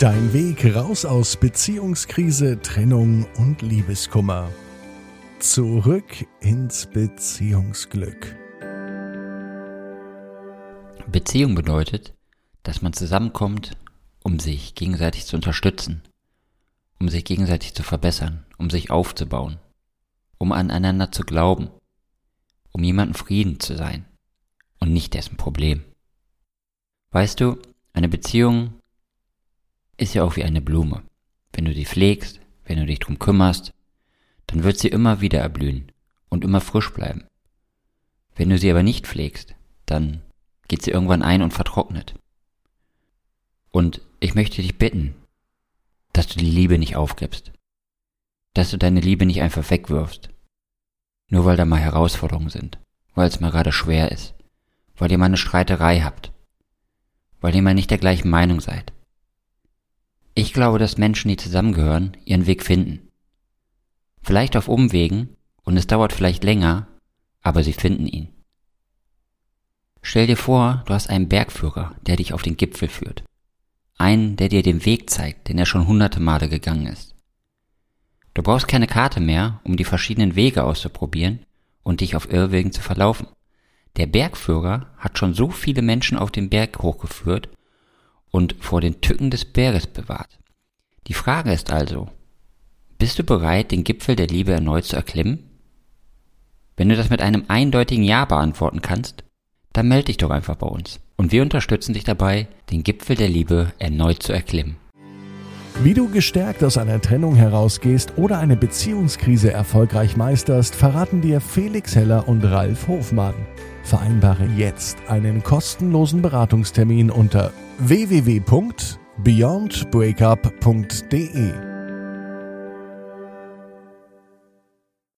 Dein Weg raus aus Beziehungskrise, Trennung und Liebeskummer. Zurück ins Beziehungsglück. Beziehung bedeutet, dass man zusammenkommt, um sich gegenseitig zu unterstützen, um sich gegenseitig zu verbessern, um sich aufzubauen, um aneinander zu glauben, um jemanden Frieden zu sein und nicht dessen Problem. Weißt du, eine Beziehung ist ja auch wie eine Blume. Wenn du sie pflegst, wenn du dich drum kümmerst, dann wird sie immer wieder erblühen und immer frisch bleiben. Wenn du sie aber nicht pflegst, dann geht sie irgendwann ein und vertrocknet. Und ich möchte dich bitten, dass du die Liebe nicht aufgibst, dass du deine Liebe nicht einfach wegwirfst, nur weil da mal Herausforderungen sind, weil es mal gerade schwer ist, weil ihr mal eine Streiterei habt, weil ihr mal nicht der gleichen Meinung seid, ich glaube, dass Menschen, die zusammengehören, ihren Weg finden. Vielleicht auf Umwegen und es dauert vielleicht länger, aber sie finden ihn. Stell dir vor, du hast einen Bergführer, der dich auf den Gipfel führt. Einen, der dir den Weg zeigt, den er schon hunderte Male gegangen ist. Du brauchst keine Karte mehr, um die verschiedenen Wege auszuprobieren und dich auf Irrwegen zu verlaufen. Der Bergführer hat schon so viele Menschen auf den Berg hochgeführt und vor den Tücken des Berges bewahrt. Die Frage ist also, bist du bereit, den Gipfel der Liebe erneut zu erklimmen? Wenn du das mit einem eindeutigen Ja beantworten kannst, dann melde dich doch einfach bei uns und wir unterstützen dich dabei, den Gipfel der Liebe erneut zu erklimmen. Wie du gestärkt aus einer Trennung herausgehst oder eine Beziehungskrise erfolgreich meisterst, verraten dir Felix Heller und Ralf Hofmann. Vereinbare jetzt einen kostenlosen Beratungstermin unter www.beyondbreakup.de